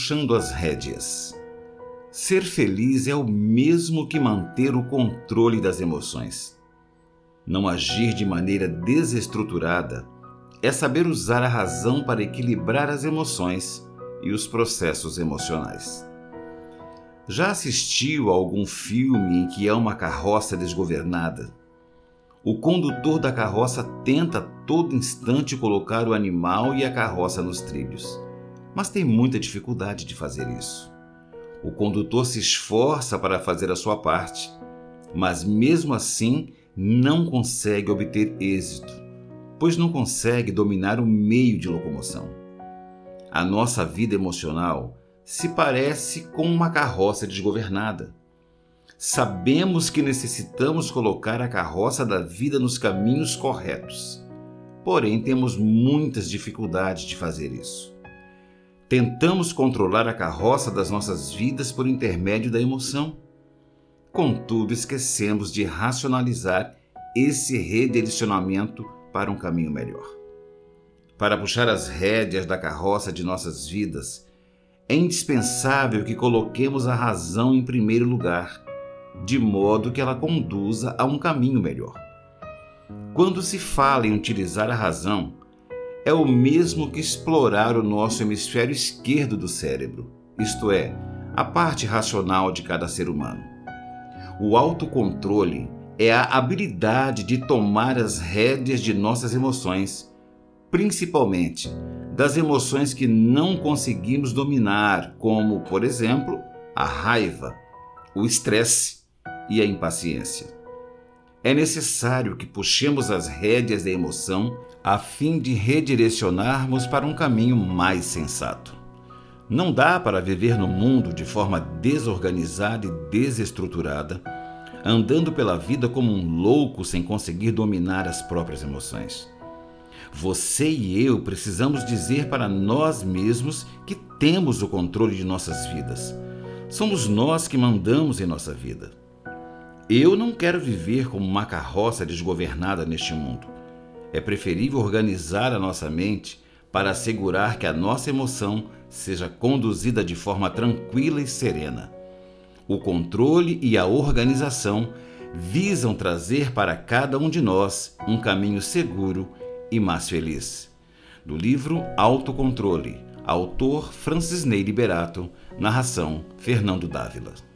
puxando as rédeas. Ser feliz é o mesmo que manter o controle das emoções. Não agir de maneira desestruturada é saber usar a razão para equilibrar as emoções e os processos emocionais. Já assistiu a algum filme em que há uma carroça desgovernada? O condutor da carroça tenta a todo instante colocar o animal e a carroça nos trilhos, mas tem muita dificuldade de fazer isso. O condutor se esforça para fazer a sua parte, mas mesmo assim não consegue obter êxito, pois não consegue dominar o meio de locomoção. A nossa vida emocional se parece com uma carroça desgovernada sabemos que necessitamos colocar a carroça da vida nos caminhos corretos. Porém, temos muitas dificuldades de fazer isso. Tentamos controlar a carroça das nossas vidas por intermédio da emoção. Contudo, esquecemos de racionalizar esse redirecionamento para um caminho melhor. Para puxar as rédeas da carroça de nossas vidas, é indispensável que coloquemos a razão em primeiro lugar de modo que ela conduza a um caminho melhor. Quando se fala em utilizar a razão, é o mesmo que explorar o nosso hemisfério esquerdo do cérebro, isto é, a parte racional de cada ser humano. O autocontrole é a habilidade de tomar as rédeas de nossas emoções, principalmente das emoções que não conseguimos dominar, como, por exemplo, a raiva, o estresse e a impaciência. É necessário que puxemos as rédeas da emoção a fim de redirecionarmos para um caminho mais sensato. Não dá para viver no mundo de forma desorganizada e desestruturada, andando pela vida como um louco sem conseguir dominar as próprias emoções. Você e eu precisamos dizer para nós mesmos que temos o controle de nossas vidas. Somos nós que mandamos em nossa vida. Eu não quero viver como uma carroça desgovernada neste mundo. É preferível organizar a nossa mente para assegurar que a nossa emoção seja conduzida de forma tranquila e serena. O controle e a organização visam trazer para cada um de nós um caminho seguro e mais feliz. Do livro Autocontrole, autor Francis Ney Liberato, narração Fernando Dávila.